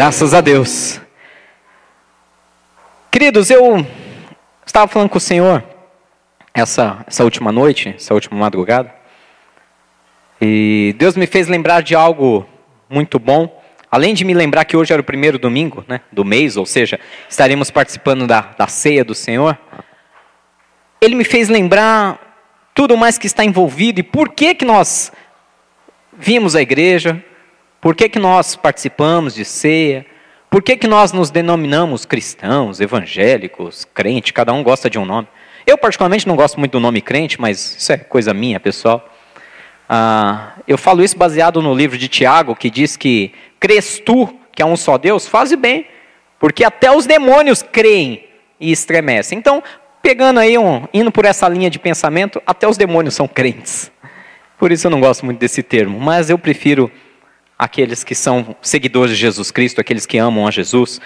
Graças a Deus. Queridos, eu estava falando com o Senhor essa, essa última noite, essa última madrugada, e Deus me fez lembrar de algo muito bom. Além de me lembrar que hoje era o primeiro domingo né, do mês, ou seja, estaremos participando da, da ceia do Senhor, Ele me fez lembrar tudo mais que está envolvido e por que, que nós vimos à igreja, por que, que nós participamos de ceia, por que, que nós nos denominamos cristãos, evangélicos, crente, cada um gosta de um nome. Eu, particularmente, não gosto muito do nome crente, mas isso é coisa minha, pessoal. Ah, eu falo isso baseado no livro de Tiago, que diz que crês tu, que é um só Deus, faz bem, porque até os demônios creem e estremecem. Então, pegando aí, um, indo por essa linha de pensamento, até os demônios são crentes. Por isso eu não gosto muito desse termo, mas eu prefiro aqueles que são seguidores de Jesus Cristo, aqueles que amam a Jesus,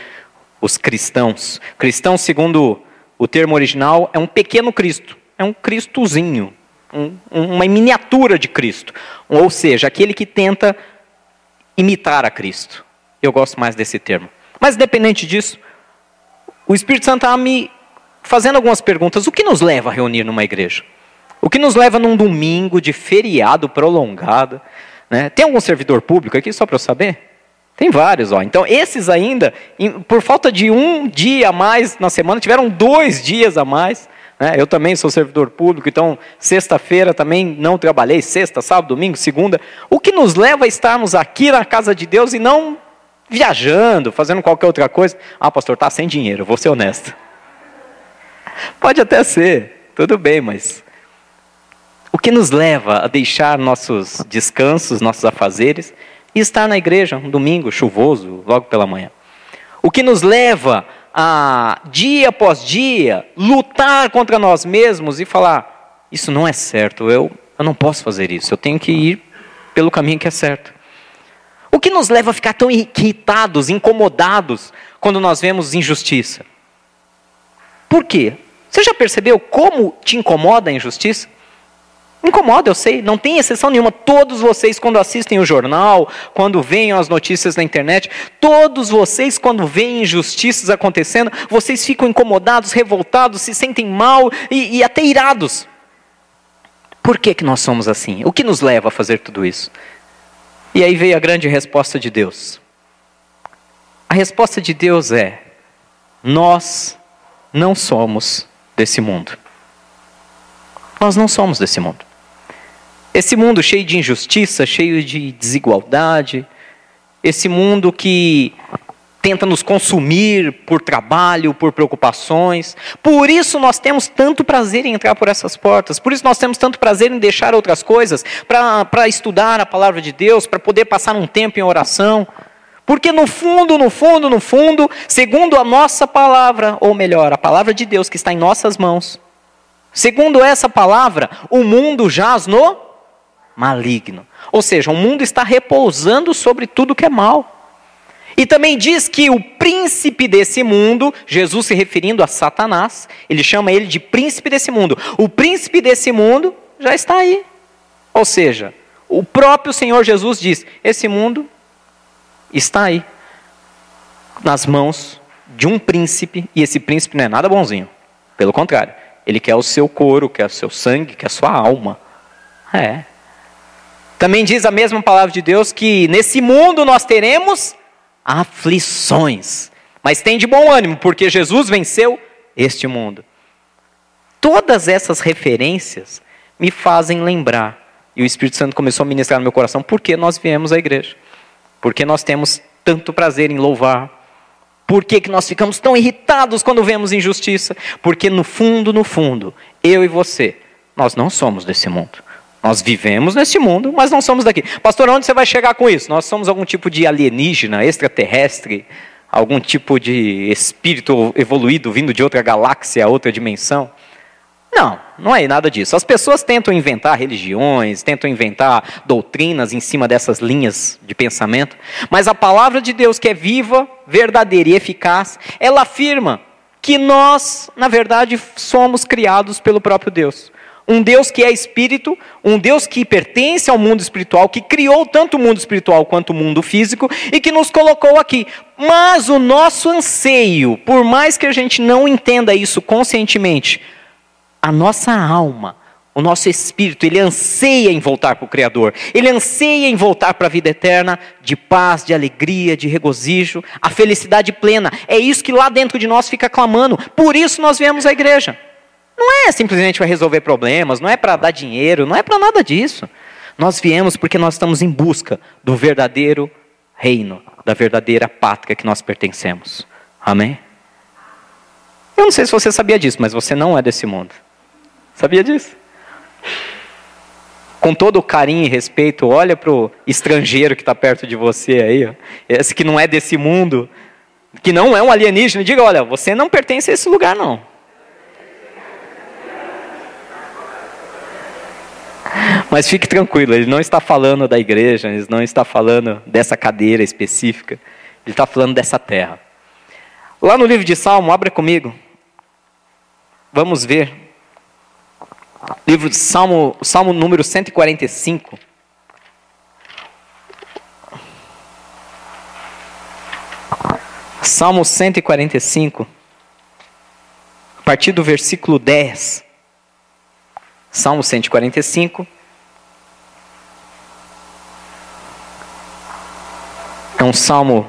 os cristãos. Cristão, segundo o termo original, é um pequeno Cristo, é um Cristozinho, um, uma miniatura de Cristo. Ou seja, aquele que tenta imitar a Cristo. Eu gosto mais desse termo. Mas, independente disso, o Espírito Santo está me fazendo algumas perguntas. O que nos leva a reunir numa igreja? O que nos leva num domingo de feriado prolongado? Né? Tem algum servidor público aqui, só para eu saber? Tem vários, ó. Então, esses ainda, por falta de um dia a mais na semana, tiveram dois dias a mais. Né? Eu também sou servidor público, então, sexta-feira também não trabalhei, sexta, sábado, domingo, segunda. O que nos leva a estarmos aqui na casa de Deus e não viajando, fazendo qualquer outra coisa? Ah, pastor, está sem dinheiro, vou ser honesto. Pode até ser, tudo bem, mas o que nos leva a deixar nossos descansos, nossos afazeres e estar na igreja um domingo chuvoso, logo pela manhã? O que nos leva a, dia após dia, lutar contra nós mesmos e falar: Isso não é certo, eu, eu não posso fazer isso, eu tenho que ir pelo caminho que é certo. O que nos leva a ficar tão irritados, incomodados, quando nós vemos injustiça? Por quê? Você já percebeu como te incomoda a injustiça? Incomoda, eu sei, não tem exceção nenhuma. Todos vocês, quando assistem o jornal, quando veem as notícias na internet, todos vocês, quando veem injustiças acontecendo, vocês ficam incomodados, revoltados, se sentem mal e, e até irados. Por que, que nós somos assim? O que nos leva a fazer tudo isso? E aí veio a grande resposta de Deus. A resposta de Deus é: nós não somos desse mundo. Nós não somos desse mundo. Esse mundo cheio de injustiça, cheio de desigualdade, esse mundo que tenta nos consumir por trabalho, por preocupações. Por isso nós temos tanto prazer em entrar por essas portas. Por isso nós temos tanto prazer em deixar outras coisas para estudar a palavra de Deus, para poder passar um tempo em oração. Porque no fundo, no fundo, no fundo, segundo a nossa palavra, ou melhor, a palavra de Deus que está em nossas mãos, segundo essa palavra, o mundo jaz no maligno. Ou seja, o mundo está repousando sobre tudo que é mal. E também diz que o príncipe desse mundo, Jesus se referindo a Satanás, ele chama ele de príncipe desse mundo. O príncipe desse mundo já está aí. Ou seja, o próprio Senhor Jesus diz: esse mundo está aí, nas mãos de um príncipe, e esse príncipe não é nada bonzinho. Pelo contrário, ele quer o seu couro, quer o seu sangue, quer a sua alma. É, também diz a mesma palavra de Deus que nesse mundo nós teremos aflições. Mas tem de bom ânimo, porque Jesus venceu este mundo. Todas essas referências me fazem lembrar, e o Espírito Santo começou a ministrar no meu coração, por que nós viemos à igreja. Porque nós temos tanto prazer em louvar. Por que, que nós ficamos tão irritados quando vemos injustiça? Porque no fundo, no fundo, eu e você, nós não somos desse mundo. Nós vivemos nesse mundo, mas não somos daqui. Pastor, onde você vai chegar com isso? Nós somos algum tipo de alienígena, extraterrestre, algum tipo de espírito evoluído vindo de outra galáxia, outra dimensão? Não, não é nada disso. As pessoas tentam inventar religiões, tentam inventar doutrinas em cima dessas linhas de pensamento, mas a palavra de Deus, que é viva, verdadeira e eficaz, ela afirma que nós, na verdade, somos criados pelo próprio Deus. Um Deus que é espírito, um Deus que pertence ao mundo espiritual, que criou tanto o mundo espiritual quanto o mundo físico e que nos colocou aqui. Mas o nosso anseio, por mais que a gente não entenda isso conscientemente, a nossa alma, o nosso espírito, ele anseia em voltar para o Criador, ele anseia em voltar para a vida eterna, de paz, de alegria, de regozijo, a felicidade plena. É isso que lá dentro de nós fica clamando, por isso nós viemos à igreja. Não é simplesmente para resolver problemas, não é para dar dinheiro, não é para nada disso. Nós viemos porque nós estamos em busca do verdadeiro reino, da verdadeira pátria que nós pertencemos. Amém? Eu não sei se você sabia disso, mas você não é desse mundo. Sabia disso? Com todo o carinho e respeito, olha para o estrangeiro que está perto de você aí, ó, esse que não é desse mundo, que não é um alienígena, diga: olha, você não pertence a esse lugar, não. Mas fique tranquilo, ele não está falando da igreja, ele não está falando dessa cadeira específica, ele está falando dessa terra. Lá no livro de Salmo, abra comigo. Vamos ver. Livro de Salmo, Salmo número 145. Salmo 145, a partir do versículo 10. Salmo 145. É um salmo,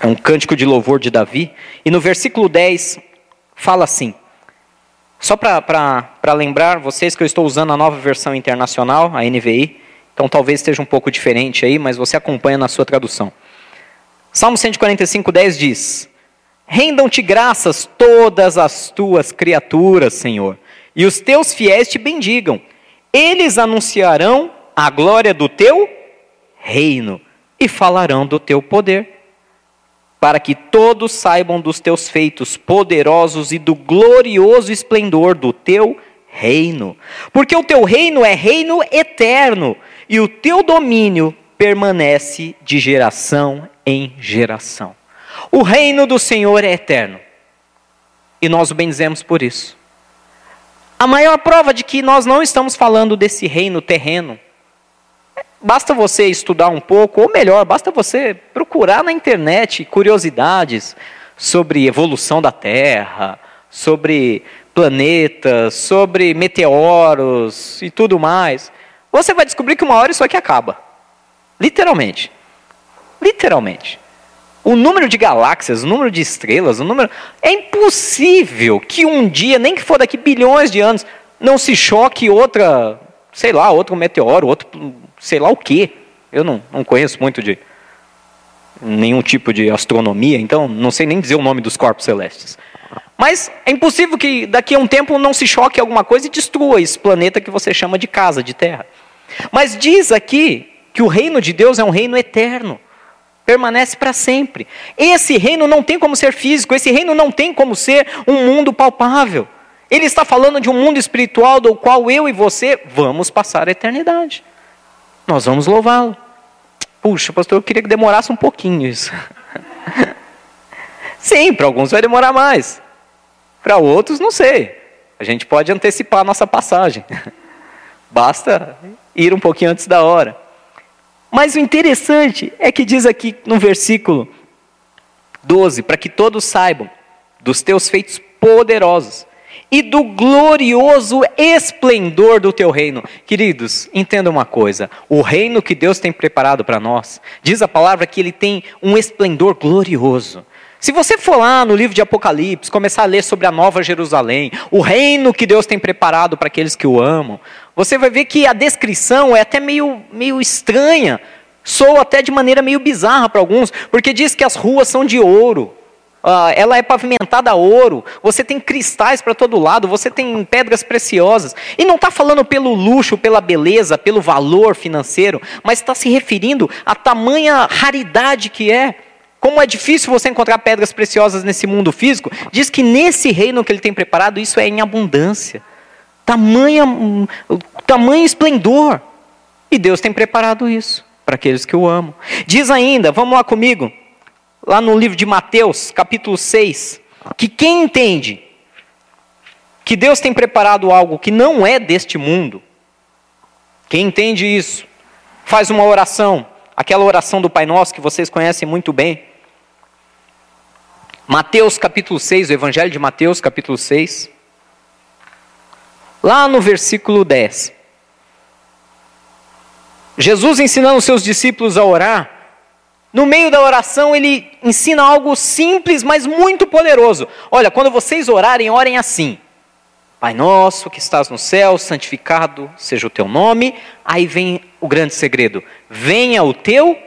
é um cântico de louvor de Davi. E no versículo 10 fala assim: só para lembrar vocês que eu estou usando a nova versão internacional, a NVI, então talvez esteja um pouco diferente aí, mas você acompanha na sua tradução. Salmo 145, 10 diz: Rendam-te graças todas as tuas criaturas, Senhor e os teus fiéis te bendigam. Eles anunciarão a glória do teu reino e falarão do teu poder, para que todos saibam dos teus feitos poderosos e do glorioso esplendor do teu reino. Porque o teu reino é reino eterno e o teu domínio permanece de geração em geração. O reino do Senhor é eterno. E nós o benzemos por isso. A maior prova de que nós não estamos falando desse reino terreno. Basta você estudar um pouco, ou melhor, basta você procurar na internet curiosidades sobre evolução da Terra, sobre planetas, sobre meteoros e tudo mais. Você vai descobrir que uma hora isso aqui acaba. Literalmente. Literalmente o número de galáxias, o número de estrelas, o número. É impossível que um dia, nem que for daqui bilhões de anos, não se choque outra, sei lá, outro meteoro, outro, sei lá o quê. Eu não, não conheço muito de nenhum tipo de astronomia, então não sei nem dizer o nome dos corpos celestes. Mas é impossível que daqui a um tempo não se choque alguma coisa e destrua esse planeta que você chama de casa, de terra. Mas diz aqui que o reino de Deus é um reino eterno permanece para sempre. Esse reino não tem como ser físico, esse reino não tem como ser um mundo palpável. Ele está falando de um mundo espiritual do qual eu e você vamos passar a eternidade. Nós vamos louvá-lo. Puxa, pastor, eu queria que demorasse um pouquinho isso. Sim, para alguns vai demorar mais. Para outros, não sei. A gente pode antecipar a nossa passagem. Basta ir um pouquinho antes da hora. Mas o interessante é que diz aqui no versículo 12: para que todos saibam dos teus feitos poderosos e do glorioso esplendor do teu reino. Queridos, entenda uma coisa: o reino que Deus tem preparado para nós, diz a palavra que ele tem um esplendor glorioso. Se você for lá no livro de Apocalipse, começar a ler sobre a Nova Jerusalém, o reino que Deus tem preparado para aqueles que o amam, você vai ver que a descrição é até meio, meio estranha, soa até de maneira meio bizarra para alguns, porque diz que as ruas são de ouro, ela é pavimentada a ouro, você tem cristais para todo lado, você tem pedras preciosas, e não está falando pelo luxo, pela beleza, pelo valor financeiro, mas está se referindo à tamanha raridade que é. Como é difícil você encontrar pedras preciosas nesse mundo físico, diz que nesse reino que ele tem preparado, isso é em abundância. Tamanha, tamanho esplendor. E Deus tem preparado isso para aqueles que o amam. Diz ainda, vamos lá comigo, lá no livro de Mateus, capítulo 6, que quem entende, que Deus tem preparado algo que não é deste mundo, quem entende isso, faz uma oração, aquela oração do Pai Nosso que vocês conhecem muito bem. Mateus capítulo 6, o Evangelho de Mateus capítulo 6. Lá no versículo 10. Jesus ensinando os seus discípulos a orar, no meio da oração ele ensina algo simples, mas muito poderoso. Olha, quando vocês orarem, orem assim: Pai nosso que estás no céu, santificado seja o teu nome. Aí vem o grande segredo: venha o teu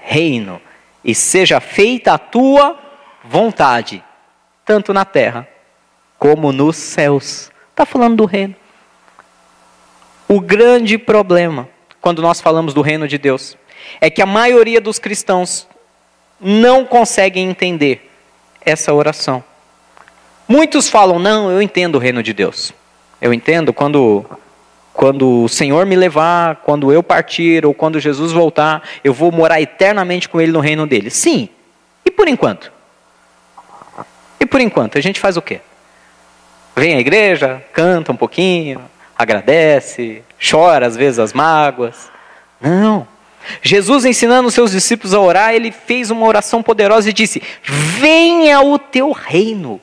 reino e seja feita a tua vontade, tanto na terra como nos céus. Está falando do reino. O grande problema, quando nós falamos do reino de Deus, é que a maioria dos cristãos não conseguem entender essa oração. Muitos falam: não, eu entendo o reino de Deus. Eu entendo quando, quando o Senhor me levar, quando eu partir ou quando Jesus voltar, eu vou morar eternamente com Ele no reino dele. Sim. E por enquanto? E por enquanto, a gente faz o quê? Vem à igreja, canta um pouquinho, agradece, chora às vezes as mágoas. Não. Jesus ensinando seus discípulos a orar, ele fez uma oração poderosa e disse: Venha o teu reino.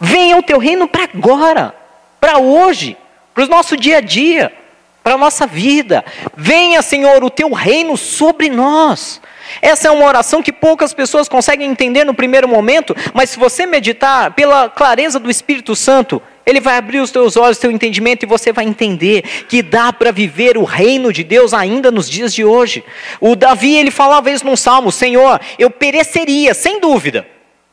Venha o teu reino para agora, para hoje, para o nosso dia a dia, para a nossa vida. Venha, Senhor, o teu reino sobre nós. Essa é uma oração que poucas pessoas conseguem entender no primeiro momento, mas se você meditar pela clareza do Espírito Santo, ele vai abrir os teus olhos, teu entendimento e você vai entender que dá para viver o reino de Deus ainda nos dias de hoje. O Davi, ele falava isso num salmo: Senhor, eu pereceria, sem dúvida,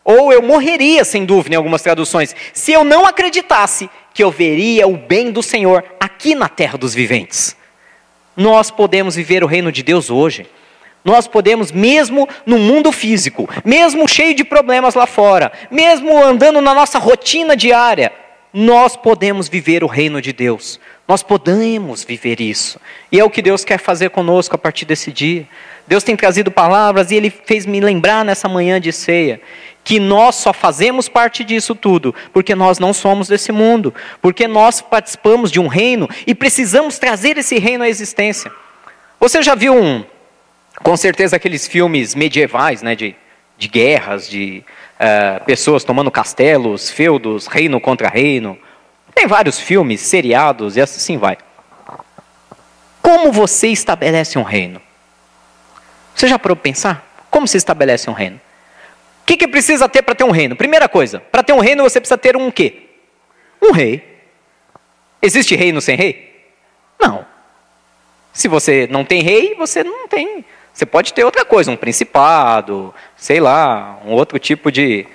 ou eu morreria, sem dúvida, em algumas traduções, se eu não acreditasse que eu veria o bem do Senhor aqui na terra dos viventes. Nós podemos viver o reino de Deus hoje. Nós podemos, mesmo no mundo físico, mesmo cheio de problemas lá fora, mesmo andando na nossa rotina diária, nós podemos viver o reino de Deus. Nós podemos viver isso. E é o que Deus quer fazer conosco a partir desse dia. Deus tem trazido palavras e Ele fez me lembrar nessa manhã de ceia que nós só fazemos parte disso tudo porque nós não somos desse mundo, porque nós participamos de um reino e precisamos trazer esse reino à existência. Você já viu um, com certeza aqueles filmes medievais, né, de, de guerras, de uh, pessoas tomando castelos, feudos, reino contra reino. Tem vários filmes, seriados e assim vai. Como você estabelece um reino? Você já parou para pensar? Como se estabelece um reino? O que, que precisa ter para ter um reino? Primeira coisa, para ter um reino você precisa ter um quê? Um rei. Existe reino sem rei? Não. Se você não tem rei, você não tem. Você pode ter outra coisa, um principado, sei lá, um outro tipo de.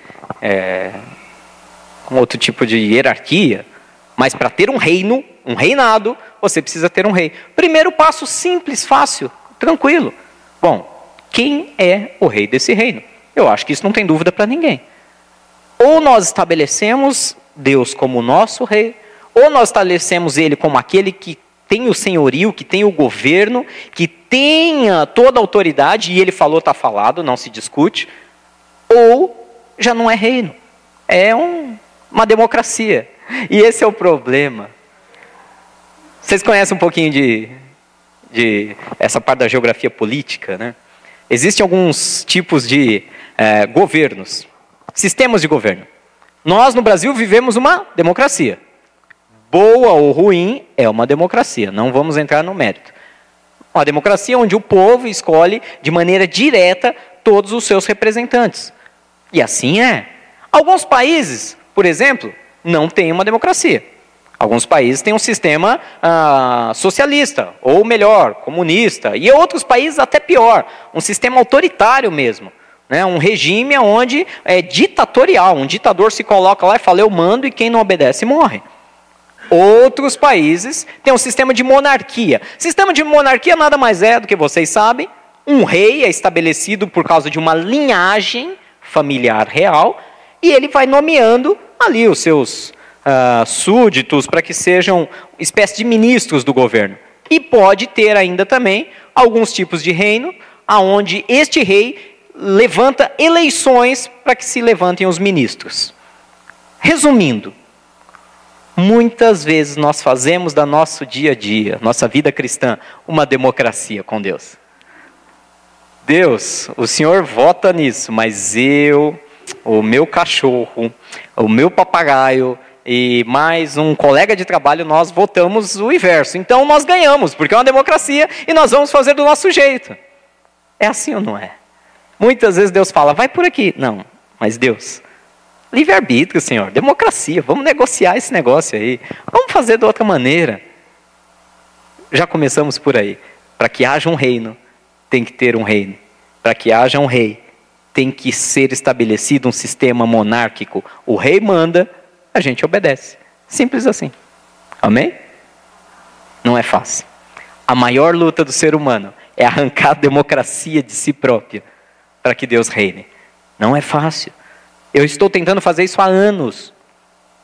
É, um outro tipo de hierarquia. Mas para ter um reino, um reinado, você precisa ter um rei. Primeiro passo simples, fácil, tranquilo. Bom, quem é o rei desse reino? Eu acho que isso não tem dúvida para ninguém. Ou nós estabelecemos Deus como nosso rei, ou nós estabelecemos ele como aquele que tem o senhorio, que tem o governo, que tenha toda a autoridade, e ele falou, está falado, não se discute, ou já não é reino, é um, uma democracia. E esse é o problema. Vocês conhecem um pouquinho de, de essa parte da geografia política, né? Existem alguns tipos de é, governos, sistemas de governo. Nós, no Brasil, vivemos uma democracia. Boa ou ruim, é uma democracia. Não vamos entrar no mérito. Uma democracia onde o povo escolhe de maneira direta todos os seus representantes. E assim é. Alguns países, por exemplo, não têm uma democracia. Alguns países têm um sistema ah, socialista, ou melhor, comunista. E outros países até pior, um sistema autoritário mesmo. Né? Um regime onde é ditatorial. Um ditador se coloca lá e fala, eu mando, e quem não obedece morre. Outros países têm um sistema de monarquia. Sistema de monarquia nada mais é do que vocês sabem. Um rei é estabelecido por causa de uma linhagem familiar real, e ele vai nomeando ali os seus uh, súditos para que sejam espécie de ministros do governo. E pode ter ainda também alguns tipos de reino, aonde este rei levanta eleições para que se levantem os ministros. Resumindo, Muitas vezes nós fazemos da nosso dia a dia, nossa vida cristã, uma democracia com Deus. Deus, o Senhor vota nisso, mas eu, o meu cachorro, o meu papagaio e mais um colega de trabalho, nós votamos o inverso. Então nós ganhamos, porque é uma democracia e nós vamos fazer do nosso jeito. É assim ou não é? Muitas vezes Deus fala, vai por aqui. Não, mas Deus, livre-arbítrio, Senhor, democracia, vamos negociar esse negócio aí. Vamos fazer de outra maneira. Já começamos por aí. Para que haja um reino, tem que ter um reino. Para que haja um rei, tem que ser estabelecido um sistema monárquico. O rei manda, a gente obedece. Simples assim. Amém? Não é fácil. A maior luta do ser humano é arrancar a democracia de si própria para que Deus reine. Não é fácil. Eu estou tentando fazer isso há anos.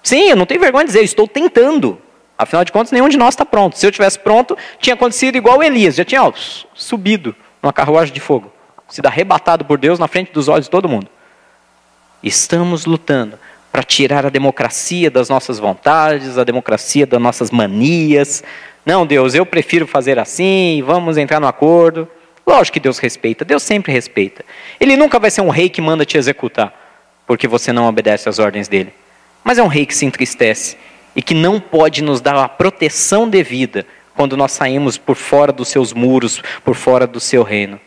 Sim, eu não tenho vergonha de dizer, eu estou tentando. Afinal de contas, nenhum de nós está pronto. Se eu tivesse pronto, tinha acontecido igual Elias, já tinha ó, subido numa carruagem de fogo, sido arrebatado por Deus na frente dos olhos de todo mundo. Estamos lutando para tirar a democracia das nossas vontades, a democracia das nossas manias. Não, Deus, eu prefiro fazer assim, vamos entrar no acordo. Lógico que Deus respeita, Deus sempre respeita. Ele nunca vai ser um rei que manda te executar, porque você não obedece às ordens dele. Mas é um rei que se entristece e que não pode nos dar a proteção devida quando nós saímos por fora dos seus muros, por fora do seu reino.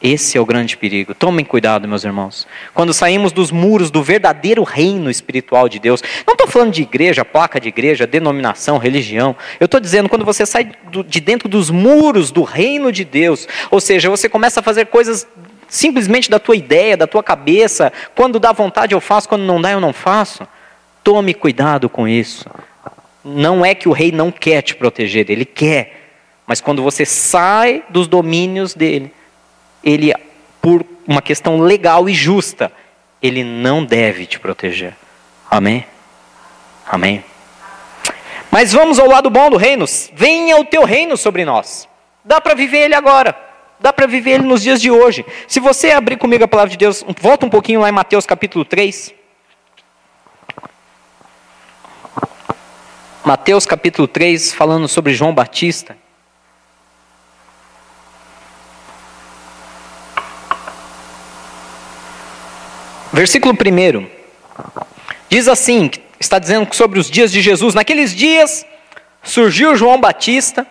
Esse é o grande perigo. Tomem cuidado, meus irmãos. Quando saímos dos muros do verdadeiro reino espiritual de Deus, não estou falando de igreja, placa de igreja, denominação, religião. Eu estou dizendo quando você sai de dentro dos muros do reino de Deus, ou seja, você começa a fazer coisas simplesmente da tua ideia, da tua cabeça. Quando dá vontade eu faço, quando não dá eu não faço. Tome cuidado com isso. Não é que o rei não quer te proteger, ele quer. Mas quando você sai dos domínios dele, ele, por uma questão legal e justa, ele não deve te proteger. Amém? Amém? Mas vamos ao lado bom do reino. Venha o teu reino sobre nós. Dá para viver ele agora. Dá para viver ele nos dias de hoje. Se você abrir comigo a palavra de Deus, volta um pouquinho lá em Mateus capítulo 3. Mateus capítulo 3, falando sobre João Batista. Versículo 1 diz assim: está dizendo sobre os dias de Jesus. Naqueles dias surgiu João Batista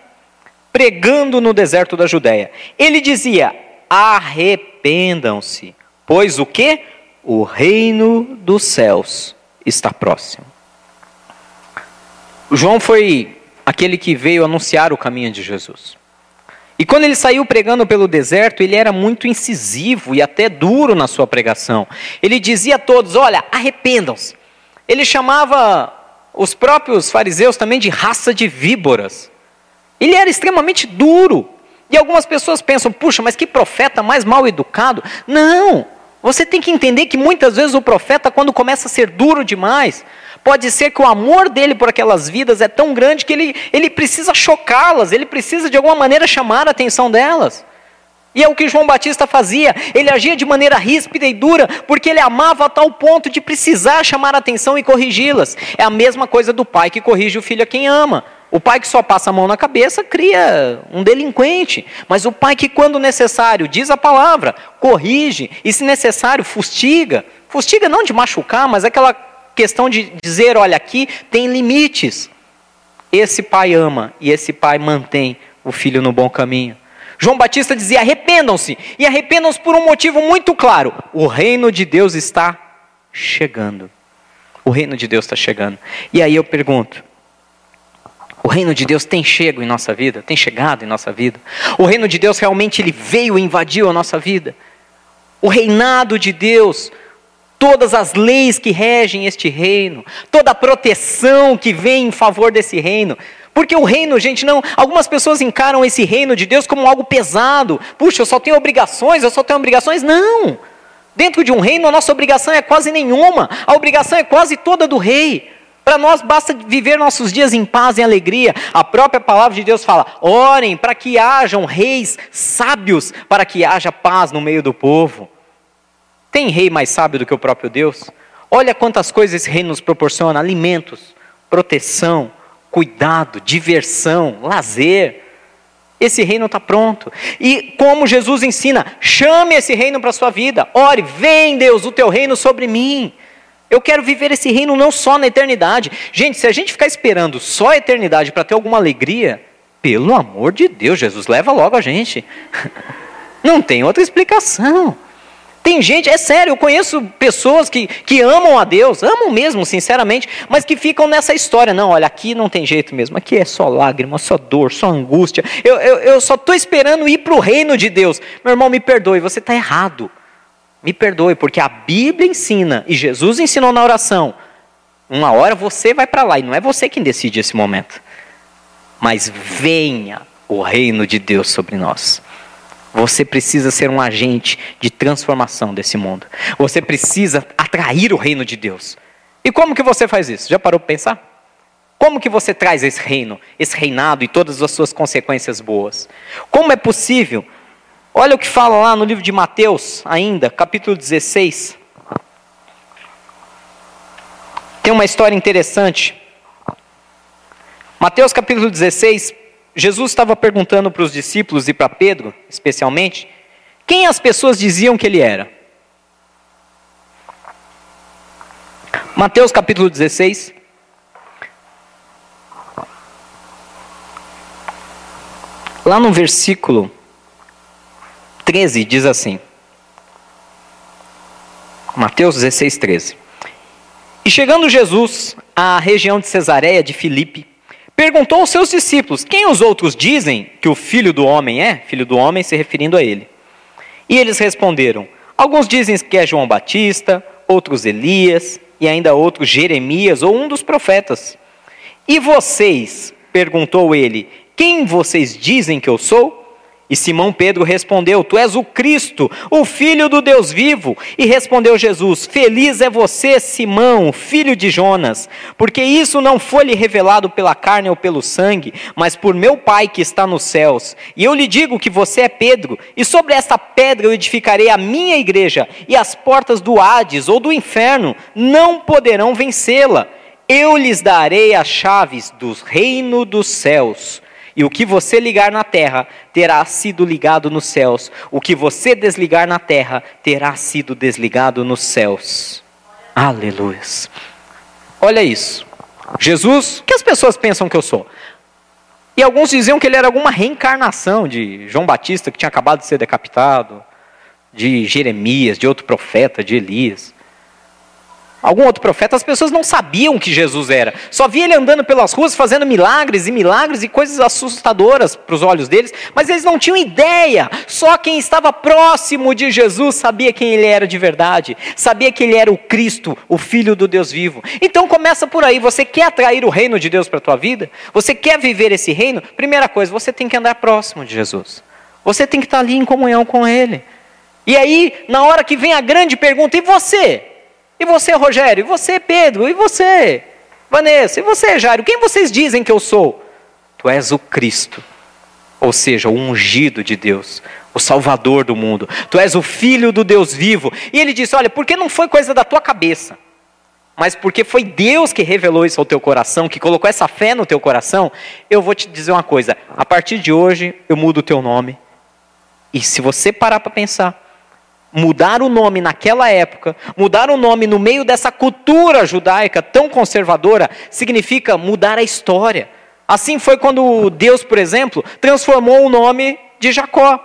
pregando no deserto da Judéia. Ele dizia: arrependam-se, pois o que? O reino dos céus está próximo. João foi aquele que veio anunciar o caminho de Jesus. E quando ele saiu pregando pelo deserto, ele era muito incisivo e até duro na sua pregação. Ele dizia a todos: Olha, arrependam-se. Ele chamava os próprios fariseus também de raça de víboras. Ele era extremamente duro. E algumas pessoas pensam: puxa, mas que profeta mais mal educado. Não! Você tem que entender que muitas vezes o profeta, quando começa a ser duro demais, Pode ser que o amor dele por aquelas vidas é tão grande que ele, ele precisa chocá-las, ele precisa de alguma maneira chamar a atenção delas. E é o que João Batista fazia, ele agia de maneira ríspida e dura, porque ele amava a tal ponto de precisar chamar a atenção e corrigi-las. É a mesma coisa do pai que corrige o filho a quem ama. O pai que só passa a mão na cabeça cria um delinquente, mas o pai que, quando necessário, diz a palavra, corrige e, se necessário, fustiga. Fustiga não de machucar, mas aquela questão de dizer: olha, aqui tem limites. Esse pai ama e esse pai mantém o filho no bom caminho. João Batista dizia: arrependam-se, e arrependam-se por um motivo muito claro: o reino de Deus está chegando. O reino de Deus está chegando. E aí eu pergunto: o reino de Deus tem chego em nossa vida? Tem chegado em nossa vida? O reino de Deus realmente ele veio e invadiu a nossa vida? O reinado de Deus todas as leis que regem este reino, toda a proteção que vem em favor desse reino. Porque o reino, gente, não. Algumas pessoas encaram esse reino de Deus como algo pesado. Puxa, eu só tenho obrigações, eu só tenho obrigações. Não! Dentro de um reino, a nossa obrigação é quase nenhuma. A obrigação é quase toda do rei. Para nós basta viver nossos dias em paz e alegria. A própria palavra de Deus fala: orem para que hajam reis sábios, para que haja paz no meio do povo. Tem rei mais sábio do que o próprio Deus? Olha quantas coisas esse rei nos proporciona: alimentos, proteção, cuidado, diversão, lazer. Esse reino está pronto. E como Jesus ensina, chame esse reino para a sua vida. Ore, vem Deus, o teu reino sobre mim. Eu quero viver esse reino não só na eternidade. Gente, se a gente ficar esperando só a eternidade para ter alguma alegria, pelo amor de Deus, Jesus, leva logo a gente. Não tem outra explicação. Tem gente, é sério, eu conheço pessoas que, que amam a Deus, amam mesmo, sinceramente, mas que ficam nessa história. Não, olha, aqui não tem jeito mesmo, aqui é só lágrima, só dor, só angústia. Eu, eu, eu só estou esperando ir para o reino de Deus. Meu irmão, me perdoe, você está errado. Me perdoe, porque a Bíblia ensina, e Jesus ensinou na oração, uma hora você vai para lá, e não é você quem decide esse momento. Mas venha o reino de Deus sobre nós. Você precisa ser um agente de transformação desse mundo. Você precisa atrair o reino de Deus. E como que você faz isso? Já parou para pensar? Como que você traz esse reino, esse reinado e todas as suas consequências boas? Como é possível? Olha o que fala lá no livro de Mateus, ainda, capítulo 16. Tem uma história interessante. Mateus capítulo 16, Jesus estava perguntando para os discípulos e para Pedro, especialmente, quem as pessoas diziam que ele era. Mateus capítulo 16. Lá no versículo 13 diz assim. Mateus 16, 13. E chegando Jesus à região de Cesareia de Filipe, perguntou aos seus discípulos: Quem os outros dizem que o filho do homem é? Filho do homem se referindo a ele. E eles responderam: Alguns dizem que é João Batista, outros Elias, e ainda outros Jeremias ou um dos profetas. E vocês? perguntou ele: Quem vocês dizem que eu sou? E Simão Pedro respondeu: Tu és o Cristo, o Filho do Deus vivo. E respondeu Jesus: Feliz é você, Simão, filho de Jonas, porque isso não foi lhe revelado pela carne ou pelo sangue, mas por meu Pai que está nos céus. E eu lhe digo que você é Pedro, e sobre esta pedra eu edificarei a minha igreja, e as portas do Hades ou do inferno não poderão vencê-la. Eu lhes darei as chaves do reino dos céus. E o que você ligar na terra terá sido ligado nos céus. O que você desligar na terra terá sido desligado nos céus. Aleluia. Olha isso. Jesus, o que as pessoas pensam que eu sou? E alguns diziam que ele era alguma reencarnação de João Batista, que tinha acabado de ser decapitado, de Jeremias, de outro profeta, de Elias algum outro profeta, as pessoas não sabiam que Jesus era. Só via ele andando pelas ruas fazendo milagres e milagres e coisas assustadoras para os olhos deles, mas eles não tinham ideia. Só quem estava próximo de Jesus sabia quem ele era de verdade, sabia que ele era o Cristo, o Filho do Deus vivo. Então começa por aí. Você quer atrair o reino de Deus para a tua vida? Você quer viver esse reino? Primeira coisa, você tem que andar próximo de Jesus. Você tem que estar ali em comunhão com Ele. E aí, na hora que vem a grande pergunta, e você? E você, Rogério? E você, Pedro? E você, Vanessa? E você, Jairo? Quem vocês dizem que eu sou? Tu és o Cristo, ou seja, o ungido de Deus, o Salvador do mundo. Tu és o Filho do Deus vivo. E ele disse: Olha, porque não foi coisa da tua cabeça, mas porque foi Deus que revelou isso ao teu coração, que colocou essa fé no teu coração, eu vou te dizer uma coisa: a partir de hoje eu mudo o teu nome. E se você parar para pensar, mudar o nome naquela época, mudar o nome no meio dessa cultura judaica tão conservadora, significa mudar a história. Assim foi quando Deus, por exemplo, transformou o nome de Jacó.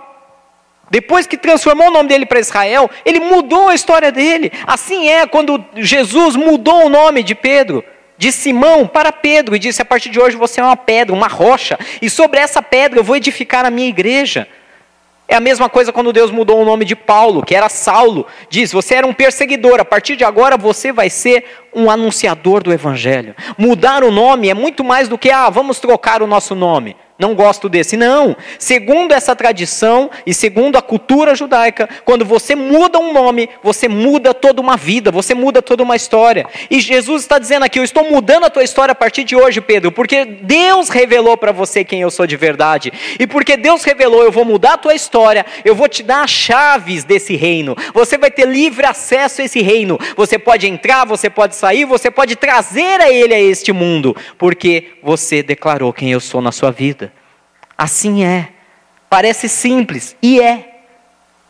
Depois que transformou o nome dele para Israel, ele mudou a história dele. Assim é quando Jesus mudou o nome de Pedro, de Simão para Pedro, e disse: A partir de hoje você é uma pedra, uma rocha, e sobre essa pedra eu vou edificar a minha igreja. É a mesma coisa quando Deus mudou o nome de Paulo, que era Saulo. Diz: Você era um perseguidor, a partir de agora você vai ser um anunciador do Evangelho. Mudar o nome é muito mais do que, ah, vamos trocar o nosso nome. Não gosto desse. Não. Segundo essa tradição e segundo a cultura judaica, quando você muda um nome, você muda toda uma vida, você muda toda uma história. E Jesus está dizendo aqui: Eu estou mudando a tua história a partir de hoje, Pedro, porque Deus revelou para você quem eu sou de verdade. E porque Deus revelou, eu vou mudar a tua história, eu vou te dar as chaves desse reino. Você vai ter livre acesso a esse reino. Você pode entrar, você pode sair, você pode trazer a ele a este mundo, porque você declarou quem eu sou na sua vida. Assim é. Parece simples e é.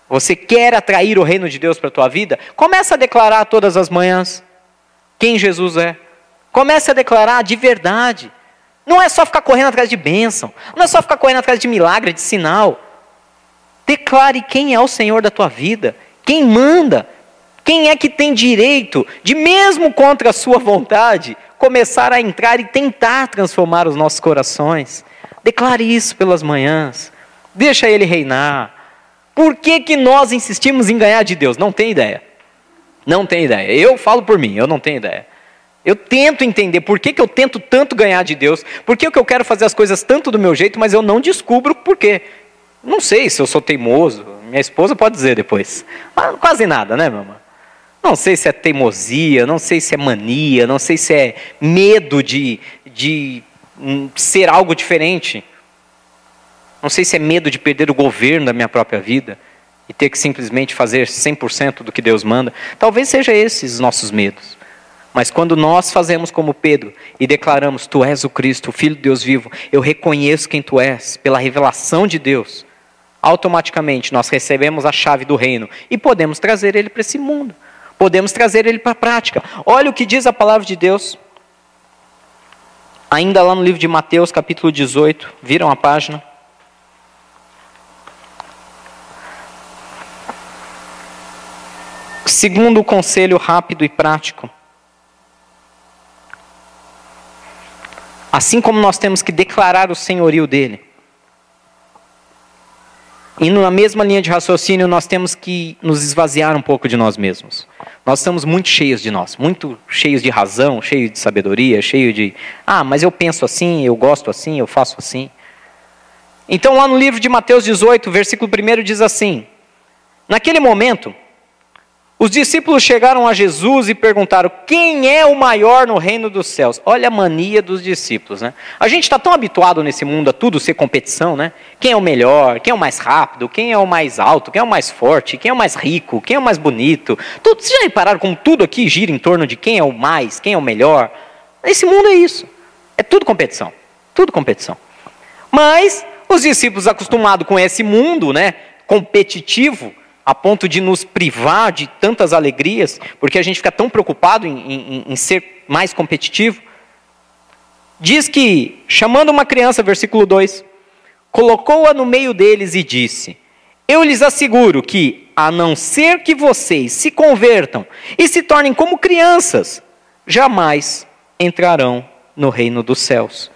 Você quer atrair o reino de Deus para a tua vida? Começa a declarar todas as manhãs quem Jesus é. Comece a declarar de verdade. Não é só ficar correndo atrás de bênção. Não é só ficar correndo atrás de milagre, de sinal. Declare quem é o Senhor da tua vida. Quem manda. Quem é que tem direito de, mesmo contra a sua vontade, começar a entrar e tentar transformar os nossos corações? Declare isso pelas manhãs. Deixa ele reinar. Por que, que nós insistimos em ganhar de Deus? Não tem ideia. Não tem ideia. Eu falo por mim, eu não tenho ideia. Eu tento entender por que, que eu tento tanto ganhar de Deus, por que, que eu quero fazer as coisas tanto do meu jeito, mas eu não descubro por quê. Não sei se eu sou teimoso, minha esposa pode dizer depois. Mas quase nada, né, mamãe? Não sei se é teimosia, não sei se é mania, não sei se é medo de, de ser algo diferente. Não sei se é medo de perder o governo da minha própria vida e ter que simplesmente fazer 100% do que Deus manda. Talvez seja esses os nossos medos. Mas quando nós fazemos como Pedro e declaramos: Tu és o Cristo, o Filho de Deus vivo, eu reconheço quem Tu és, pela revelação de Deus, automaticamente nós recebemos a chave do reino e podemos trazer ele para esse mundo, podemos trazer ele para a prática. Olha o que diz a palavra de Deus Ainda lá no livro de Mateus, capítulo 18, viram a página? Segundo conselho rápido e prático. Assim como nós temos que declarar o senhorio dele, e na mesma linha de raciocínio, nós temos que nos esvaziar um pouco de nós mesmos. Nós estamos muito cheios de nós, muito cheios de razão, cheios de sabedoria, cheios de, ah, mas eu penso assim, eu gosto assim, eu faço assim. Então, lá no livro de Mateus 18, versículo 1 diz assim: Naquele momento, os discípulos chegaram a Jesus e perguntaram: quem é o maior no reino dos céus? Olha a mania dos discípulos, né? A gente está tão habituado nesse mundo a tudo ser competição, né? Quem é o melhor? Quem é o mais rápido? Quem é o mais alto? Quem é o mais forte? Quem é o mais rico? Quem é o mais bonito? Tudo, vocês já repararam como tudo aqui gira em torno de quem é o mais, quem é o melhor? Esse mundo é isso. É tudo competição. Tudo competição. Mas os discípulos acostumados com esse mundo, né? Competitivo a ponto de nos privar de tantas alegrias, porque a gente fica tão preocupado em, em, em ser mais competitivo. Diz que, chamando uma criança, versículo 2, colocou-a no meio deles e disse: Eu lhes asseguro que, a não ser que vocês se convertam e se tornem como crianças, jamais entrarão no reino dos céus.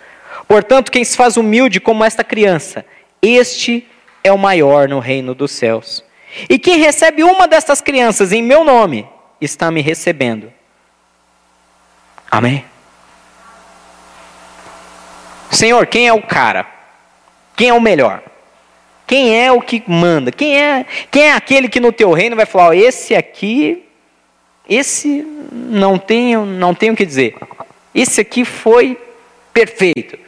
Portanto, quem se faz humilde como esta criança, este é o maior no reino dos céus. E quem recebe uma dessas crianças em meu nome, está me recebendo. Amém? Senhor, quem é o cara? Quem é o melhor? Quem é o que manda? Quem é, quem é aquele que no teu reino vai falar, oh, esse aqui, esse não tenho, não tenho o que dizer. Esse aqui foi perfeito.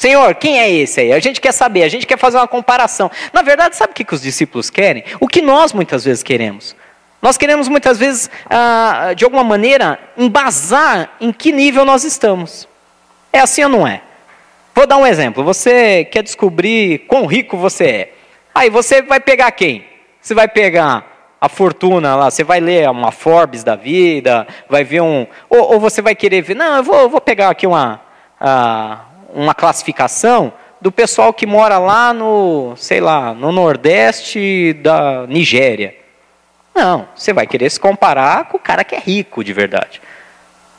Senhor, quem é esse aí? A gente quer saber, a gente quer fazer uma comparação. Na verdade, sabe o que, que os discípulos querem? O que nós muitas vezes queremos. Nós queremos muitas vezes, ah, de alguma maneira, embasar em que nível nós estamos. É assim ou não é? Vou dar um exemplo. Você quer descobrir quão rico você é. Aí você vai pegar quem? Você vai pegar a fortuna lá, você vai ler uma Forbes da vida, vai ver um. Ou, ou você vai querer ver, não, eu vou, vou pegar aqui uma. Uh, uma classificação do pessoal que mora lá no, sei lá, no Nordeste da Nigéria. Não, você vai querer se comparar com o cara que é rico de verdade.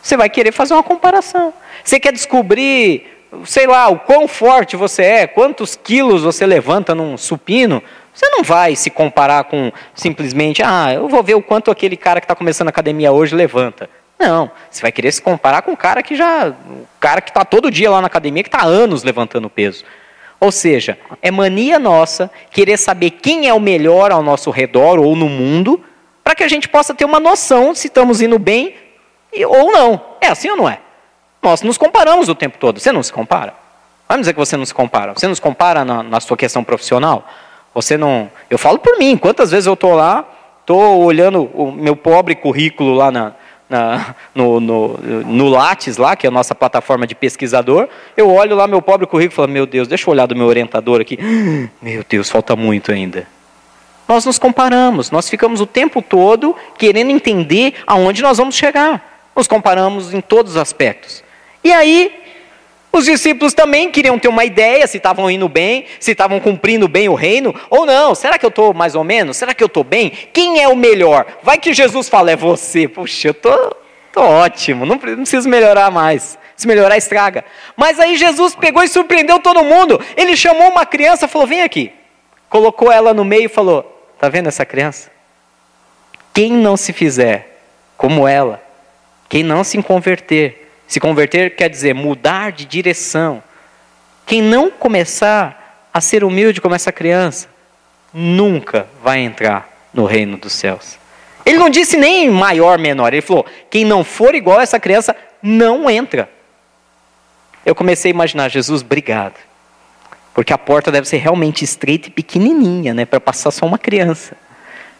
Você vai querer fazer uma comparação. Você quer descobrir, sei lá, o quão forte você é, quantos quilos você levanta num supino. Você não vai se comparar com simplesmente, ah, eu vou ver o quanto aquele cara que está começando a academia hoje levanta. Não, você vai querer se comparar com o cara que já, o cara que está todo dia lá na academia, que está anos levantando peso. Ou seja, é mania nossa querer saber quem é o melhor ao nosso redor ou no mundo, para que a gente possa ter uma noção se estamos indo bem ou não. É assim ou não é? Nós nos comparamos o tempo todo. Você não se compara? Vamos dizer que você não se compara. Você não se compara na, na sua questão profissional? Você não. Eu falo por mim. Quantas vezes eu estou lá, estou olhando o meu pobre currículo lá na, no, no, no Lattes, lá, que é a nossa plataforma de pesquisador, eu olho lá meu pobre currículo e falo, meu Deus, deixa eu olhar do meu orientador aqui. Meu Deus, falta muito ainda. Nós nos comparamos, nós ficamos o tempo todo querendo entender aonde nós vamos chegar. Nos comparamos em todos os aspectos. E aí, os discípulos também queriam ter uma ideia se estavam indo bem, se estavam cumprindo bem o reino, ou não. Será que eu estou mais ou menos? Será que eu estou bem? Quem é o melhor? Vai que Jesus fala, é você. Puxa, eu tô ótimo, não, preciso melhorar mais. Se melhorar, estraga. Mas aí Jesus pegou e surpreendeu todo mundo. Ele chamou uma criança falou: Vem aqui. Colocou ela no meio e falou: Está vendo essa criança? Quem não se fizer como ela, quem não se converter, se converter quer dizer mudar de direção. Quem não começar a ser humilde como essa criança, nunca vai entrar no reino dos céus. Ele não disse nem maior, menor. Ele falou: quem não for igual a essa criança, não entra. Eu comecei a imaginar, Jesus, obrigado. Porque a porta deve ser realmente estreita e pequenininha, né, para passar só uma criança.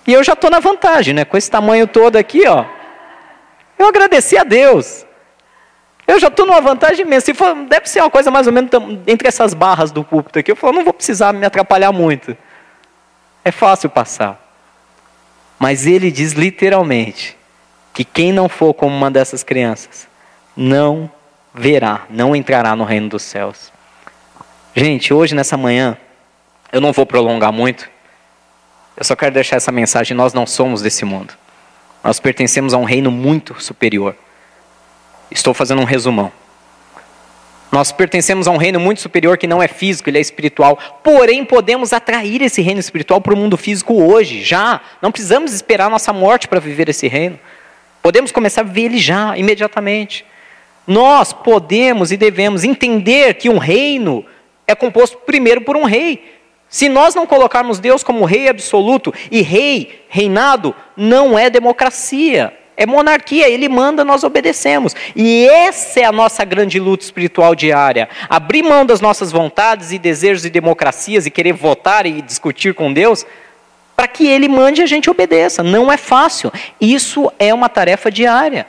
E eu já estou na vantagem, né, com esse tamanho todo aqui, ó. Eu agradeci a Deus. Eu já estou numa vantagem imensa. Se for, deve ser uma coisa mais ou menos entre essas barras do púlpito aqui. Eu falo, não vou precisar me atrapalhar muito. É fácil passar. Mas ele diz literalmente que quem não for como uma dessas crianças não verá, não entrará no reino dos céus. Gente, hoje nessa manhã, eu não vou prolongar muito. Eu só quero deixar essa mensagem: nós não somos desse mundo. Nós pertencemos a um reino muito superior. Estou fazendo um resumão. Nós pertencemos a um reino muito superior que não é físico, ele é espiritual. Porém, podemos atrair esse reino espiritual para o mundo físico hoje, já. Não precisamos esperar a nossa morte para viver esse reino. Podemos começar a viver ele já, imediatamente. Nós podemos e devemos entender que um reino é composto primeiro por um rei. Se nós não colocarmos Deus como rei absoluto, e rei, reinado, não é democracia, é monarquia, ele manda, nós obedecemos. E essa é a nossa grande luta espiritual diária. Abrir mão das nossas vontades e desejos e democracias e querer votar e discutir com Deus, para que ele mande e a gente obedeça. Não é fácil. Isso é uma tarefa diária.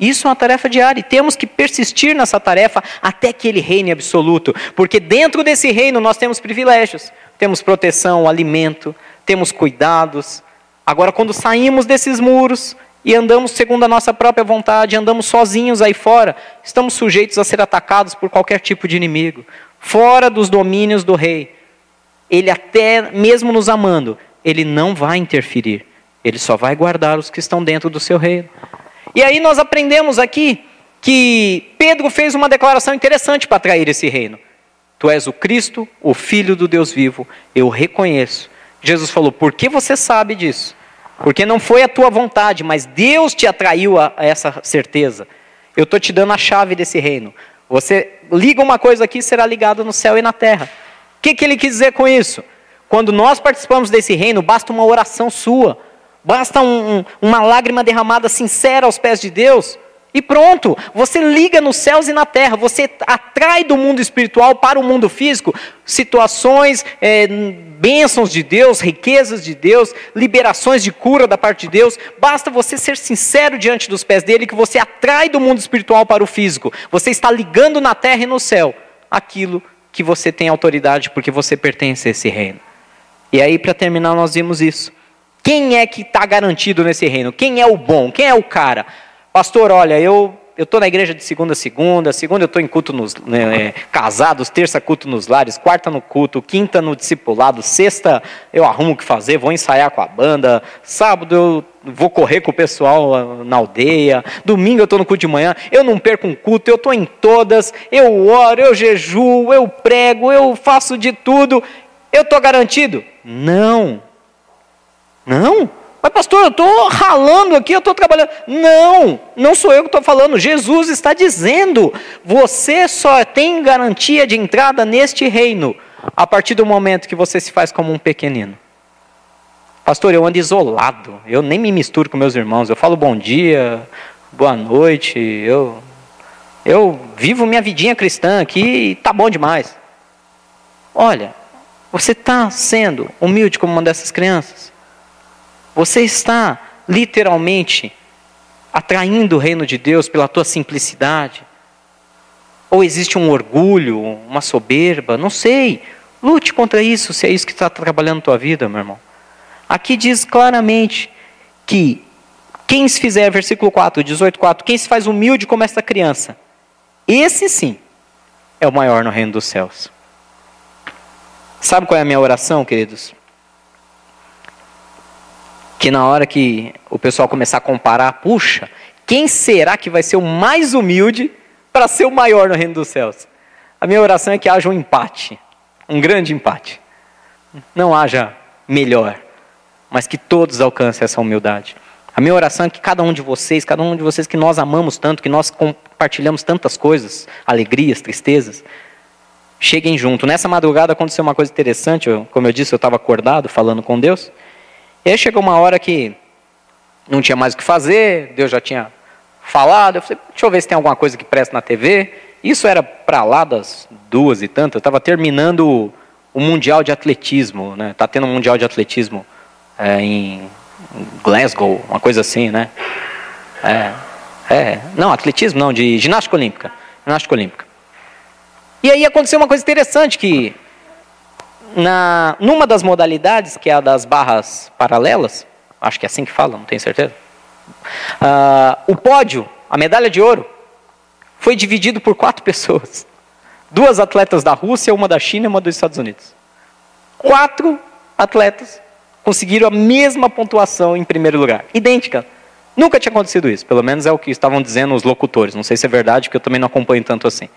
Isso é uma tarefa diária e temos que persistir nessa tarefa até que ele reine absoluto, porque dentro desse reino nós temos privilégios, temos proteção, alimento, temos cuidados. Agora, quando saímos desses muros, e andamos segundo a nossa própria vontade, andamos sozinhos aí fora, estamos sujeitos a ser atacados por qualquer tipo de inimigo, fora dos domínios do rei. Ele até mesmo nos amando, ele não vai interferir. Ele só vai guardar os que estão dentro do seu reino. E aí nós aprendemos aqui que Pedro fez uma declaração interessante para atrair esse reino. Tu és o Cristo, o Filho do Deus vivo, eu reconheço. Jesus falou: Por que você sabe disso? Porque não foi a tua vontade, mas Deus te atraiu a, essa certeza. Eu estou te dando a chave desse reino. Você liga uma coisa aqui, será ligado no céu e na terra. O que, que ele quis dizer com isso? Quando nós participamos desse reino, basta uma oração sua, basta um, um, uma lágrima derramada sincera aos pés de Deus, e pronto, você liga nos céus e na terra, você atrai do mundo espiritual para o mundo físico situações, é, bênçãos de Deus, riquezas de Deus, liberações de cura da parte de Deus. Basta você ser sincero diante dos pés dele que você atrai do mundo espiritual para o físico. Você está ligando na terra e no céu aquilo que você tem autoridade porque você pertence a esse reino. E aí, para terminar, nós vimos isso. Quem é que está garantido nesse reino? Quem é o bom? Quem é o cara? Pastor, olha, eu eu estou na igreja de segunda a segunda, segunda eu estou em culto nos né, é, casados, terça culto nos lares, quarta no culto, quinta no discipulado, sexta eu arrumo o que fazer, vou ensaiar com a banda, sábado eu vou correr com o pessoal ah, na aldeia, domingo eu estou no culto de manhã, eu não perco um culto, eu estou em todas, eu oro, eu jejuo, eu prego, eu faço de tudo, eu estou garantido? Não. Não. Mas, pastor, eu estou ralando aqui, eu estou trabalhando. Não, não sou eu que estou falando. Jesus está dizendo: você só tem garantia de entrada neste reino a partir do momento que você se faz como um pequenino. Pastor, eu ando isolado, eu nem me misturo com meus irmãos, eu falo bom dia, boa noite, eu, eu vivo minha vidinha cristã aqui e tá bom demais. Olha, você está sendo humilde como uma dessas crianças? Você está literalmente atraindo o reino de Deus pela tua simplicidade? Ou existe um orgulho, uma soberba? Não sei. Lute contra isso, se é isso que está trabalhando tua vida, meu irmão. Aqui diz claramente que quem se fizer, versículo 4, 18, 4, quem se faz humilde como esta criança, esse sim é o maior no reino dos céus. Sabe qual é a minha oração, queridos? Que na hora que o pessoal começar a comparar, puxa, quem será que vai ser o mais humilde para ser o maior no reino dos céus? A minha oração é que haja um empate, um grande empate. Não haja melhor, mas que todos alcancem essa humildade. A minha oração é que cada um de vocês, cada um de vocês que nós amamos tanto, que nós compartilhamos tantas coisas, alegrias, tristezas, cheguem junto. Nessa madrugada aconteceu uma coisa interessante, eu, como eu disse, eu estava acordado falando com Deus. E aí chegou uma hora que não tinha mais o que fazer, Deus já tinha falado. Eu falei, deixa eu ver se tem alguma coisa que presta na TV. Isso era para lá das duas e tantas. Eu estava terminando o Mundial de Atletismo. Né? Tá tendo um Mundial de Atletismo é, em Glasgow, uma coisa assim, né? É, é, não, atletismo não, de ginástica olímpica. Ginástica olímpica. E aí aconteceu uma coisa interessante que na, numa das modalidades, que é a das barras paralelas, acho que é assim que fala, não tenho certeza. Uh, o pódio, a medalha de ouro, foi dividido por quatro pessoas: duas atletas da Rússia, uma da China e uma dos Estados Unidos. Quatro atletas conseguiram a mesma pontuação em primeiro lugar, idêntica. Nunca tinha acontecido isso, pelo menos é o que estavam dizendo os locutores. Não sei se é verdade, porque eu também não acompanho tanto assim.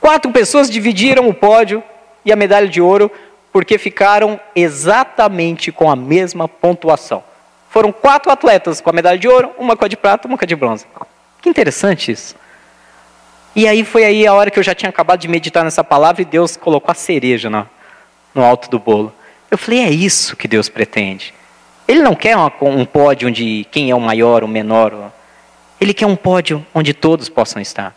Quatro pessoas dividiram o pódio e a medalha de ouro, porque ficaram exatamente com a mesma pontuação. Foram quatro atletas com a medalha de ouro, uma com a de prata, uma com a de bronze. Que interessante isso. E aí foi aí a hora que eu já tinha acabado de meditar nessa palavra e Deus colocou a cereja no, no alto do bolo. Eu falei, é isso que Deus pretende. Ele não quer uma, um pódio onde quem é o maior, o menor. Ele quer um pódio onde todos possam estar.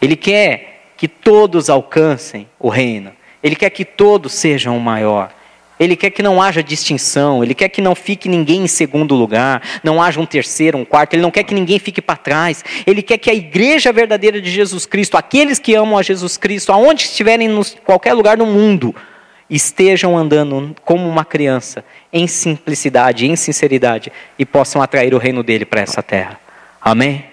Ele quer que todos alcancem o reino. Ele quer que todos sejam o maior. Ele quer que não haja distinção, ele quer que não fique ninguém em segundo lugar, não haja um terceiro, um quarto, ele não quer que ninguém fique para trás. Ele quer que a igreja verdadeira de Jesus Cristo, aqueles que amam a Jesus Cristo, aonde estiverem em qualquer lugar do mundo, estejam andando como uma criança, em simplicidade, em sinceridade, e possam atrair o reino dele para essa terra. Amém?